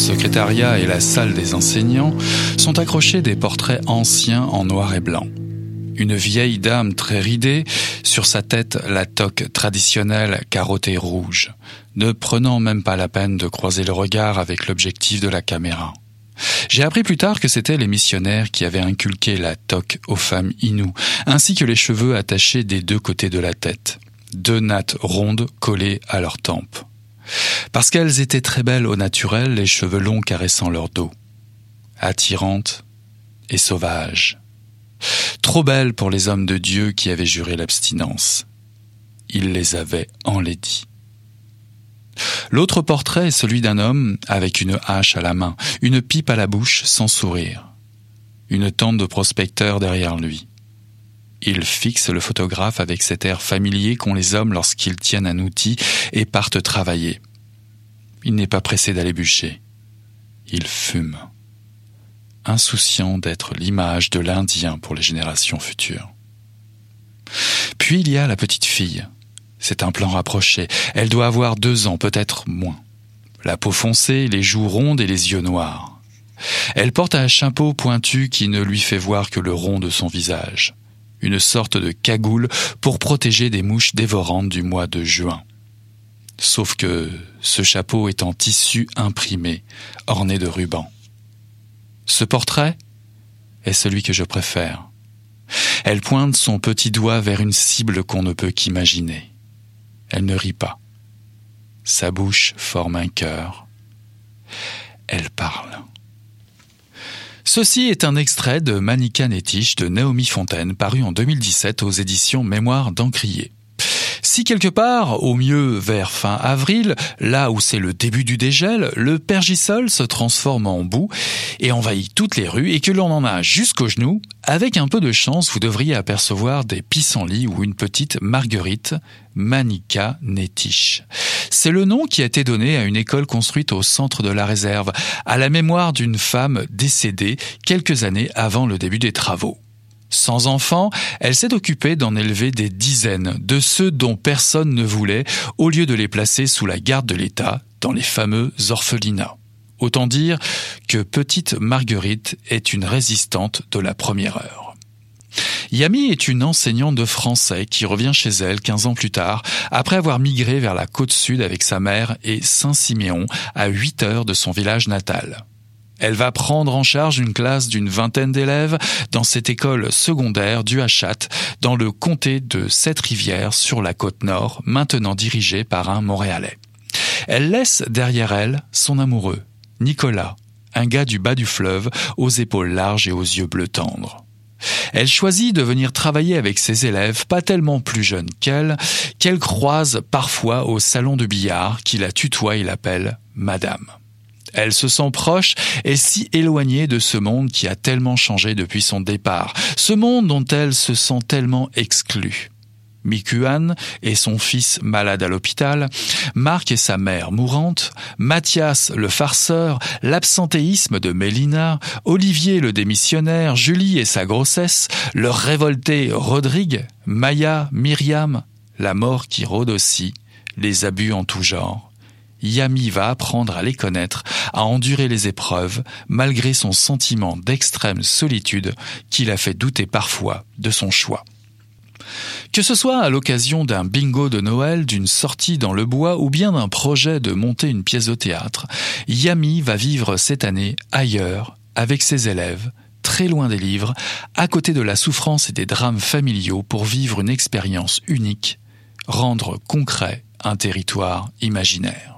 Secrétariat et la salle des enseignants sont accrochés des portraits anciens en noir et blanc. Une vieille dame très ridée, sur sa tête la toque traditionnelle carottée rouge, ne prenant même pas la peine de croiser le regard avec l'objectif de la caméra. J'ai appris plus tard que c'étaient les missionnaires qui avaient inculqué la toque aux femmes inoues, ainsi que les cheveux attachés des deux côtés de la tête, deux nattes rondes collées à leurs tempes. Parce qu'elles étaient très belles au naturel, les cheveux longs caressant leur dos, attirantes et sauvages. Trop belles pour les hommes de Dieu qui avaient juré l'abstinence. Ils les avaient enlaidis. L'autre portrait est celui d'un homme avec une hache à la main, une pipe à la bouche sans sourire, une tente de prospecteur derrière lui. Il fixe le photographe avec cet air familier qu'ont les hommes lorsqu'ils tiennent un outil et partent travailler. Il n'est pas pressé d'aller bûcher. Il fume, insouciant d'être l'image de l'Indien pour les générations futures. Puis il y a la petite fille, c'est un plan rapproché. Elle doit avoir deux ans, peut-être moins. La peau foncée, les joues rondes et les yeux noirs. Elle porte un chapeau pointu qui ne lui fait voir que le rond de son visage. Une sorte de cagoule pour protéger des mouches dévorantes du mois de juin. Sauf que ce chapeau est en tissu imprimé, orné de rubans. Ce portrait est celui que je préfère. Elle pointe son petit doigt vers une cible qu'on ne peut qu'imaginer. Elle ne rit pas. Sa bouche forme un cœur. Elle parle. Ceci est un extrait de Manika Nettiche de Naomi Fontaine paru en 2017 aux éditions Mémoire d'Encrier. Si quelque part, au mieux vers fin avril, là où c'est le début du dégel, le pergisol se transforme en boue et envahit toutes les rues et que l'on en a jusqu'aux genoux, avec un peu de chance, vous devriez apercevoir des pissenlits ou une petite marguerite, Manica Netiche. C'est le nom qui a été donné à une école construite au centre de la réserve, à la mémoire d'une femme décédée quelques années avant le début des travaux. Sans enfants, elle s'est occupée d'en élever des dizaines, de ceux dont personne ne voulait, au lieu de les placer sous la garde de l'État, dans les fameux orphelinats. Autant dire que petite Marguerite est une résistante de la première heure. Yami est une enseignante de français qui revient chez elle 15 ans plus tard, après avoir migré vers la côte sud avec sa mère et Saint-Siméon, à 8 heures de son village natal. Elle va prendre en charge une classe d'une vingtaine d'élèves dans cette école secondaire du Hachat, dans le comté de Sept-Rivières sur la côte nord, maintenant dirigée par un Montréalais. Elle laisse derrière elle son amoureux, Nicolas, un gars du bas du fleuve, aux épaules larges et aux yeux bleus tendres. Elle choisit de venir travailler avec ses élèves pas tellement plus jeunes qu'elle, qu'elle croise parfois au salon de billard qui la tutoie et l'appelle Madame. Elle se sent proche et si éloignée de ce monde qui a tellement changé depuis son départ, ce monde dont elle se sent tellement exclue. Mikuan et son fils malade à l'hôpital, Marc et sa mère mourante, Mathias le farceur, l'absentéisme de Mélina, Olivier le démissionnaire, Julie et sa grossesse, leur révolté Rodrigue, Maya, Myriam, la mort qui rôde aussi, les abus en tout genre. Yami va apprendre à les connaître, à endurer les épreuves, malgré son sentiment d'extrême solitude qui la fait douter parfois de son choix. Que ce soit à l'occasion d'un bingo de Noël, d'une sortie dans le bois ou bien d'un projet de monter une pièce de théâtre, Yami va vivre cette année ailleurs, avec ses élèves, très loin des livres, à côté de la souffrance et des drames familiaux pour vivre une expérience unique, rendre concret un territoire imaginaire.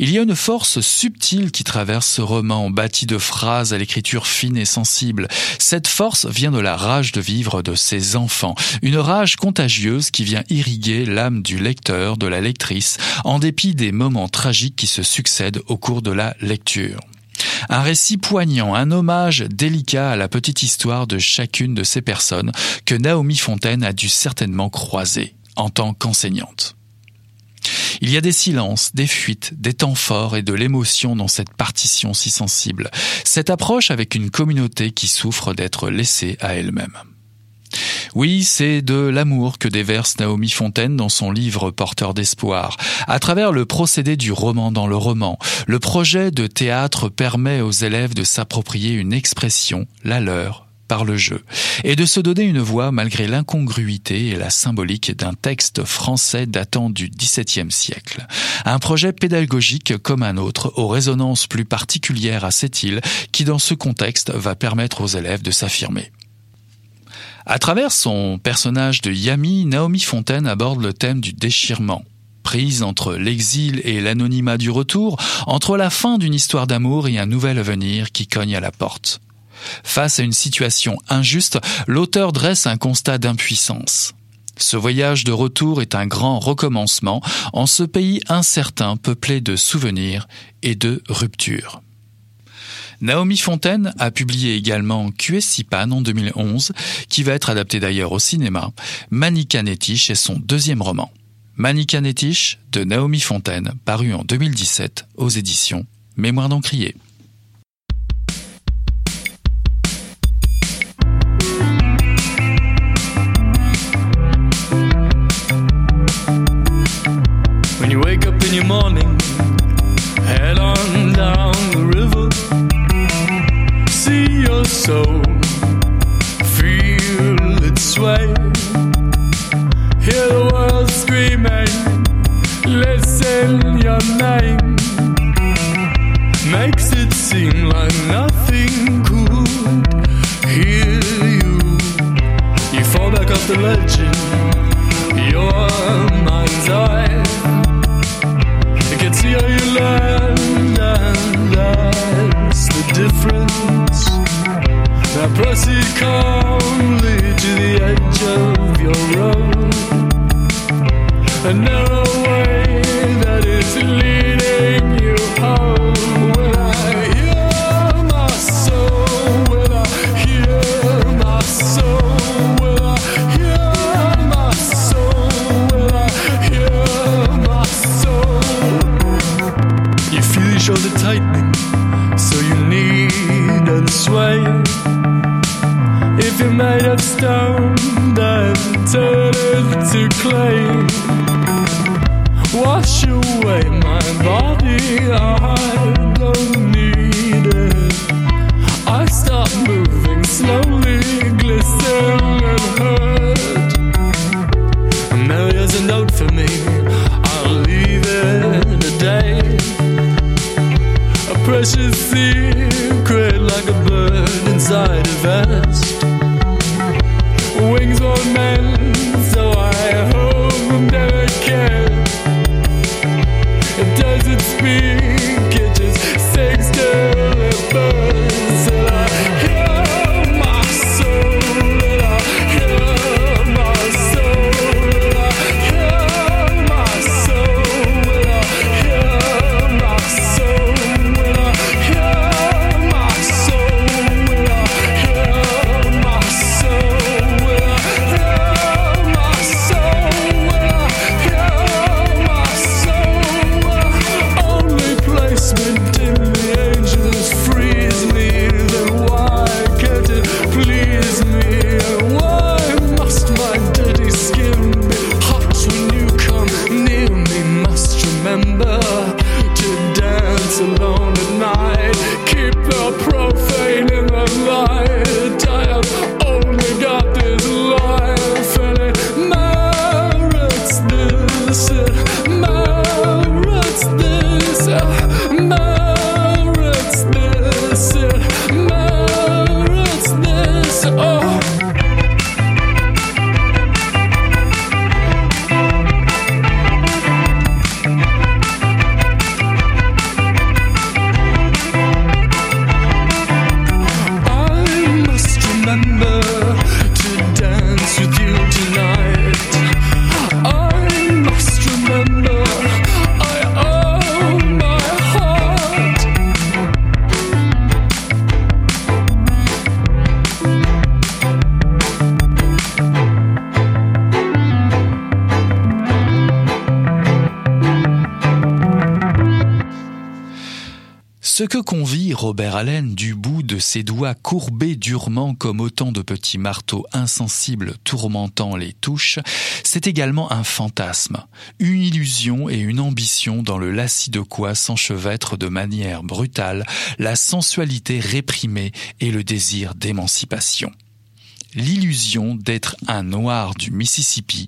Il y a une force subtile qui traverse ce roman, bâti de phrases à l'écriture fine et sensible. Cette force vient de la rage de vivre de ses enfants, une rage contagieuse qui vient irriguer l'âme du lecteur, de la lectrice, en dépit des moments tragiques qui se succèdent au cours de la lecture. Un récit poignant, un hommage délicat à la petite histoire de chacune de ces personnes que Naomi Fontaine a dû certainement croiser en tant qu'enseignante. Il y a des silences, des fuites, des temps forts et de l'émotion dans cette partition si sensible. Cette approche avec une communauté qui souffre d'être laissée à elle-même. Oui, c'est de l'amour que déverse Naomi Fontaine dans son livre Porteur d'espoir. À travers le procédé du roman dans le roman, le projet de théâtre permet aux élèves de s'approprier une expression, la leur, par le jeu, et de se donner une voix malgré l'incongruité et la symbolique d'un texte français datant du XVIIe siècle. Un projet pédagogique comme un autre, aux résonances plus particulières à cette île, qui dans ce contexte va permettre aux élèves de s'affirmer. À travers son personnage de Yami, Naomi Fontaine aborde le thème du déchirement, Prise entre l'exil et l'anonymat du retour, entre la fin d'une histoire d'amour et un nouvel avenir qui cogne à la porte. Face à une situation injuste, l'auteur dresse un constat d'impuissance. Ce voyage de retour est un grand recommencement en ce pays incertain peuplé de souvenirs et de ruptures. Naomi Fontaine a publié également Kuesipan en 2011, qui va être adapté d'ailleurs au cinéma. Manika Netish est son deuxième roman. Manika Netish de Naomi Fontaine, paru en 2017 aux éditions Mémoire d'Encrier. In your morning, head on down the river, see your soul, feel it sway, hear the world screaming, listen your name, makes it seem like nothing could hear you. You fall back off the legend, your mind's eye. And that's the difference. Now calmly to the edge of your road. A narrow ses doigts courbés durement comme autant de petits marteaux insensibles tourmentant les touches, c'est également un fantasme, une illusion et une ambition dans le lacis de quoi s'enchevêtre de manière brutale la sensualité réprimée et le désir d'émancipation. L'illusion d'être un noir du Mississippi,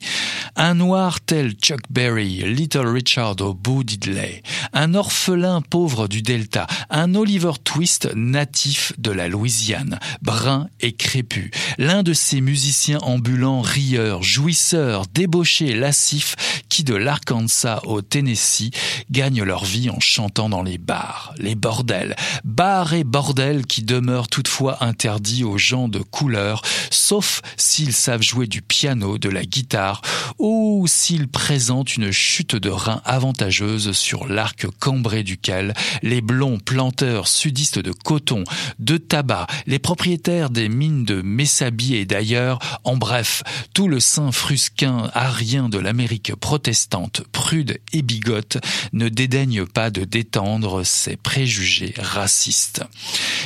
un noir tel Chuck Berry, Little Richard ou Bo Diddley, un orphelin pauvre du Delta, un Oliver Twist natif de la Louisiane, brun et crépu, l'un de ces musiciens ambulants rieurs, jouisseurs, débauchés, lascifs, de l'Arkansas au Tennessee gagnent leur vie en chantant dans les bars, les bordels, bars et bordels qui demeurent toutefois interdits aux gens de couleur, sauf s'ils savent jouer du piano, de la guitare, ou s'ils présentent une chute de rein avantageuse sur l'arc cambré duquel les blonds planteurs sudistes de coton, de tabac, les propriétaires des mines de Messabi et d'ailleurs, en bref, tout le sein frusquin arien de l'Amérique prude et bigote, ne dédaigne pas de détendre ses préjugés racistes.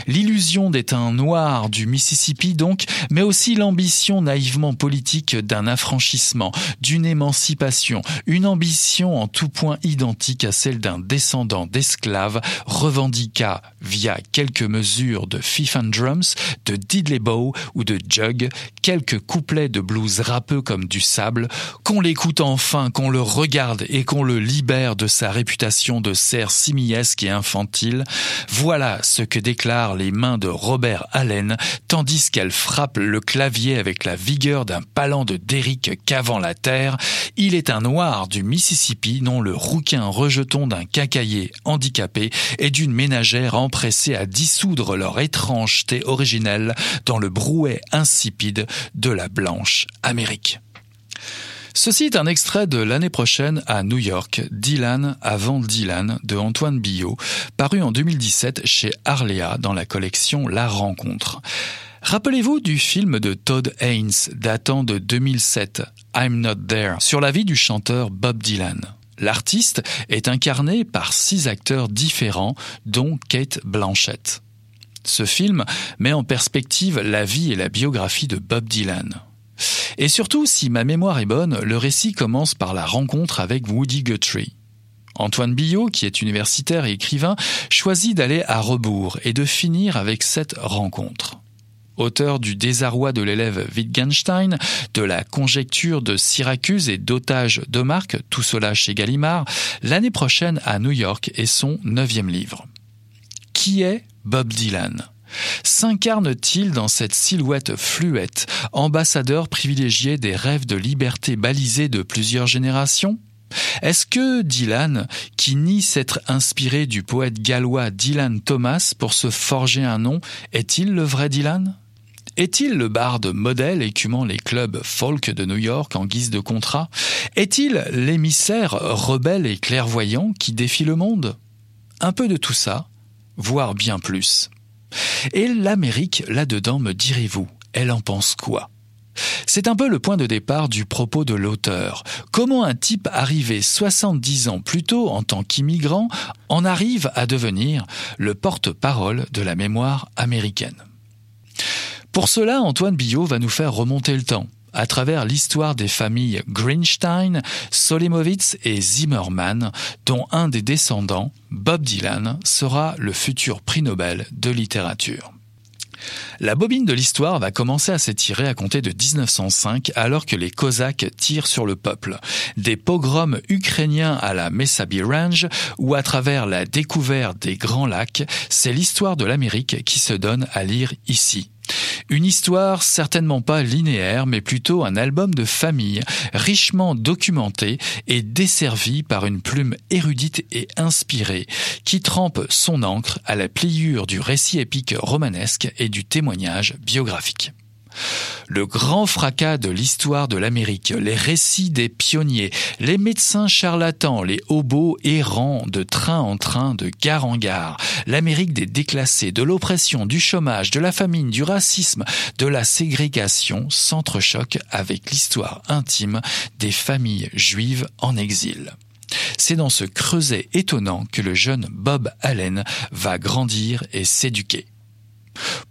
L'illusion des teints noirs du Mississippi donc, mais aussi l'ambition naïvement politique d'un affranchissement, d'une émancipation, une ambition en tout point identique à celle d'un descendant d'esclaves, revendiqua via quelques mesures de Fife and Drums, de Diddley Bow ou de Jug, quelques couplets de blues râpeux comme du sable, qu'on l'écoute enfin, qu'on le regarde et qu'on le libère de sa réputation de cerf simiesque et infantile, voilà ce que déclarent les mains de Robert Allen, tandis qu'elle frappe le clavier avec la vigueur d'un palan de Derrick cavant la terre. Il est un noir du Mississippi, non le rouquin rejeton d'un cacaillé handicapé et d'une ménagère empressée à dissoudre leur étrangeté originelle dans le brouet insipide de la blanche Amérique. Ceci est un extrait de l'année prochaine à New York, Dylan avant Dylan de Antoine Billot, paru en 2017 chez Arléa dans la collection La Rencontre. Rappelez-vous du film de Todd Haynes datant de 2007, I'm Not There, sur la vie du chanteur Bob Dylan. L'artiste est incarné par six acteurs différents, dont Kate Blanchett. Ce film met en perspective la vie et la biographie de Bob Dylan. Et surtout, si ma mémoire est bonne, le récit commence par la rencontre avec Woody Guthrie. Antoine Billot, qui est universitaire et écrivain, choisit d'aller à rebours et de finir avec cette rencontre. Auteur du désarroi de l'élève Wittgenstein, de la conjecture de Syracuse et d'otage de Marc, tout cela chez Gallimard, l'année prochaine à New York est son neuvième livre. Qui est Bob Dylan? S'incarne-t-il dans cette silhouette fluette, ambassadeur privilégié des rêves de liberté balisés de plusieurs générations? Est-ce que Dylan, qui nie s'être inspiré du poète gallois Dylan Thomas pour se forger un nom, est-il le vrai Dylan? Est-il le barde modèle écumant les clubs folk de New York en guise de contrat? Est-il l'émissaire rebelle et clairvoyant qui défie le monde? Un peu de tout ça, voire bien plus. Et l'Amérique, là-dedans, me direz-vous, elle en pense quoi? C'est un peu le point de départ du propos de l'auteur. Comment un type arrivé 70 ans plus tôt en tant qu'immigrant en arrive à devenir le porte-parole de la mémoire américaine? Pour cela, Antoine Billot va nous faire remonter le temps à travers l'histoire des familles Greenstein, Solimowitz et Zimmerman, dont un des descendants, Bob Dylan, sera le futur prix Nobel de littérature. La bobine de l'histoire va commencer à s'étirer à compter de 1905 alors que les Cosaques tirent sur le peuple. Des pogroms ukrainiens à la Messabi Range ou à travers la découverte des Grands Lacs, c'est l'histoire de l'Amérique qui se donne à lire ici. Une histoire certainement pas linéaire, mais plutôt un album de famille, richement documenté et desservi par une plume érudite et inspirée, qui trempe son encre à la pliure du récit épique romanesque et du témoignage biographique. Le grand fracas de l'histoire de l'Amérique, les récits des pionniers, les médecins charlatans, les hobos errants de train en train, de gare en gare, l'Amérique des déclassés, de l'oppression, du chômage, de la famine, du racisme, de la ségrégation s'entrechoquent avec l'histoire intime des familles juives en exil. C'est dans ce creuset étonnant que le jeune Bob Allen va grandir et s'éduquer.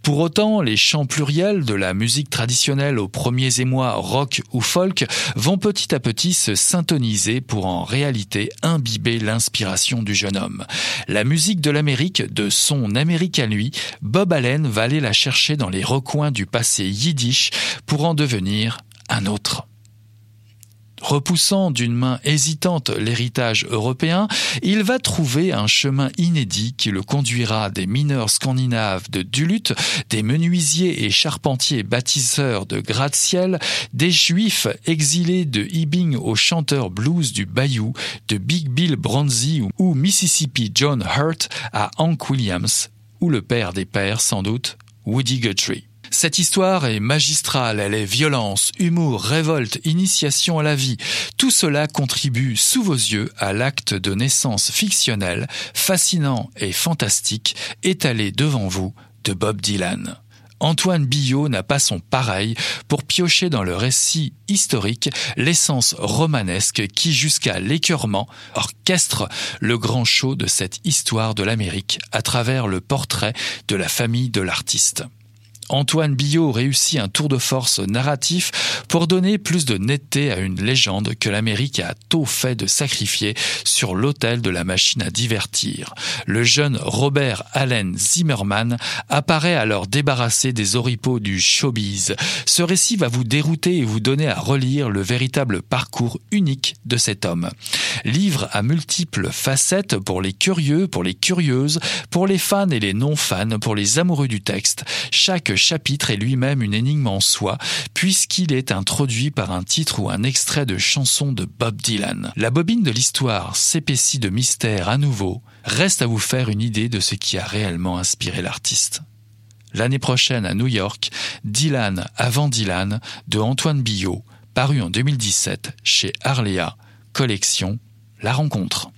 Pour autant, les chants pluriels de la musique traditionnelle aux premiers émois rock ou folk vont petit à petit se syntoniser pour en réalité imbiber l'inspiration du jeune homme. La musique de l'Amérique, de son Amérique à lui, Bob Allen va aller la chercher dans les recoins du passé yiddish pour en devenir un autre. Repoussant d'une main hésitante l'héritage européen, il va trouver un chemin inédit qui le conduira des mineurs scandinaves de Duluth, des menuisiers et charpentiers bâtisseurs de gratte-ciel, des juifs exilés de Hibbing aux chanteurs blues du Bayou, de Big Bill Bronzy ou Mississippi John Hurt à Hank Williams, ou le père des pères sans doute, Woody Guthrie. Cette histoire est magistrale, elle est violence, humour, révolte, initiation à la vie. Tout cela contribue sous vos yeux à l'acte de naissance fictionnel, fascinant et fantastique, étalé devant vous de Bob Dylan. Antoine Billot n'a pas son pareil pour piocher dans le récit historique l'essence romanesque qui, jusqu'à l'écœurement, orchestre le grand show de cette histoire de l'Amérique à travers le portrait de la famille de l'artiste. Antoine Billot réussit un tour de force narratif pour donner plus de netteté à une légende que l'Amérique a tôt fait de sacrifier sur l'autel de la machine à divertir. Le jeune Robert Allen Zimmerman apparaît alors débarrassé des oripeaux du showbiz. Ce récit va vous dérouter et vous donner à relire le véritable parcours unique de cet homme. Livre à multiples facettes pour les curieux, pour les curieuses, pour les fans et les non-fans, pour les amoureux du texte. Chaque chapitre est lui-même une énigme en soi, puisqu'il est introduit par un titre ou un extrait de chanson de Bob Dylan. La bobine de l'histoire s'épaissit de mystère à nouveau, reste à vous faire une idée de ce qui a réellement inspiré l'artiste. L'année prochaine à New York, Dylan avant Dylan de Antoine Billot, paru en 2017 chez Arléa, collection La Rencontre.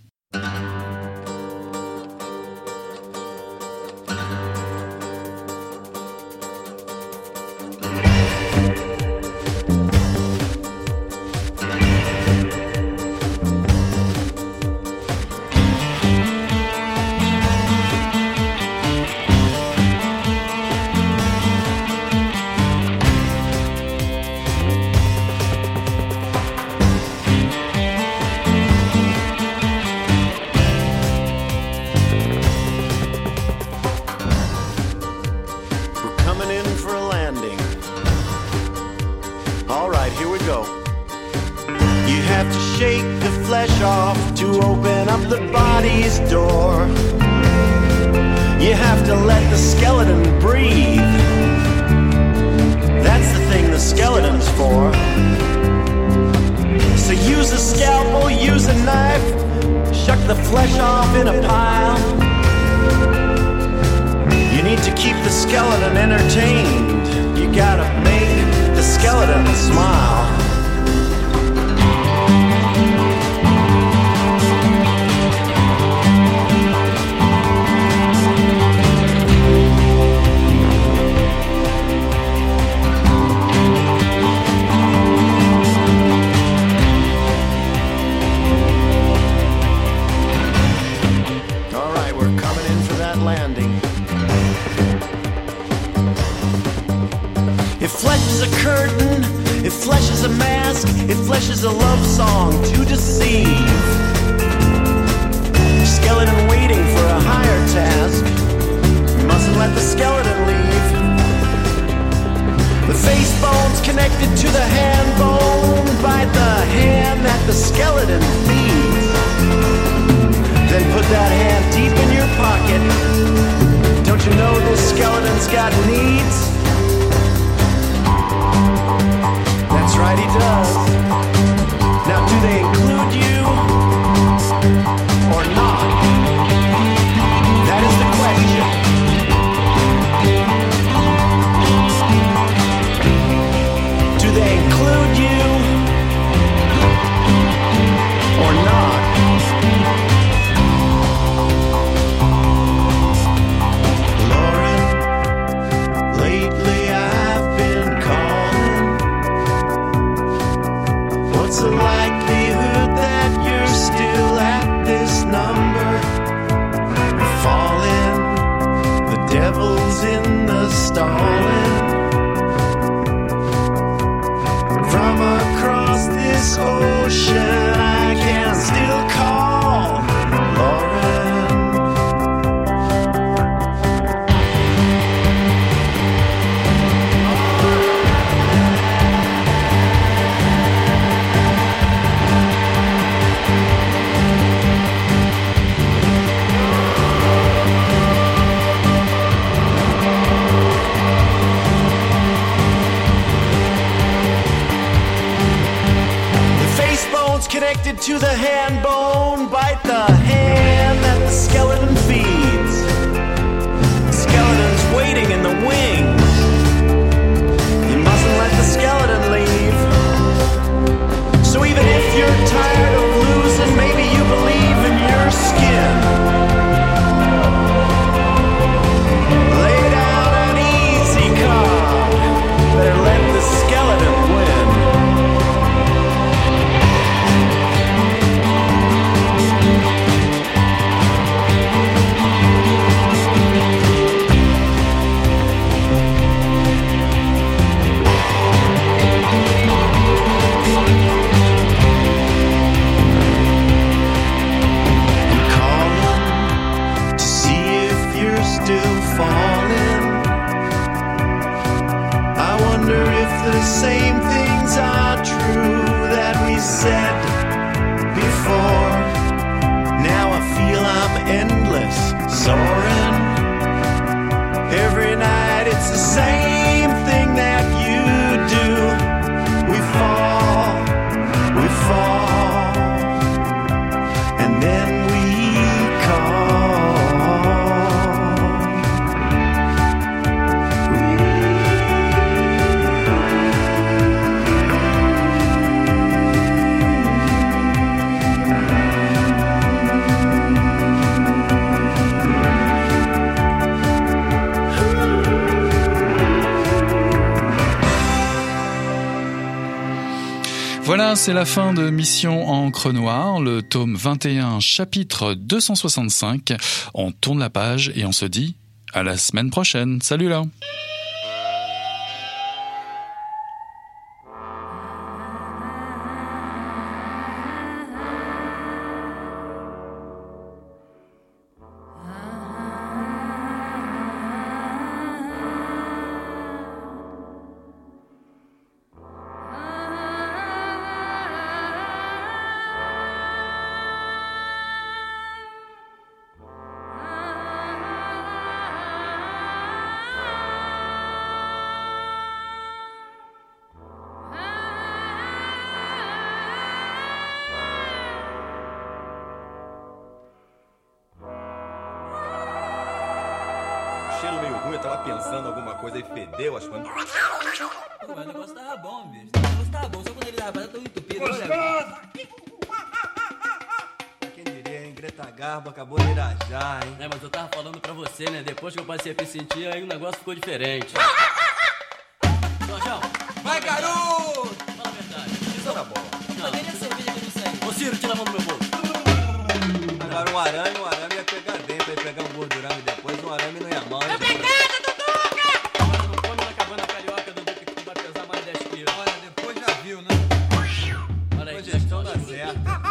The body's door. You have to let the skeleton breathe. That's the thing the skeleton's for. So use a scalpel, use a knife, shuck the flesh off in a pile. You need to keep the skeleton entertained. You gotta make the skeleton smile. A love song to deceive. Skeleton waiting for a higher task. Mustn't let the skeleton leave. The face bone's connected to the hand bone by the hand that the skeleton feeds. Then put that hand deep in your pocket. Don't you know this skeleton's got needs? That's right, he does. Now, do they include you? ocean. C'est la fin de Mission Encre Noire, le tome 21, chapitre 265. On tourne la page et on se dit à la semaine prochaine. Salut là deserta.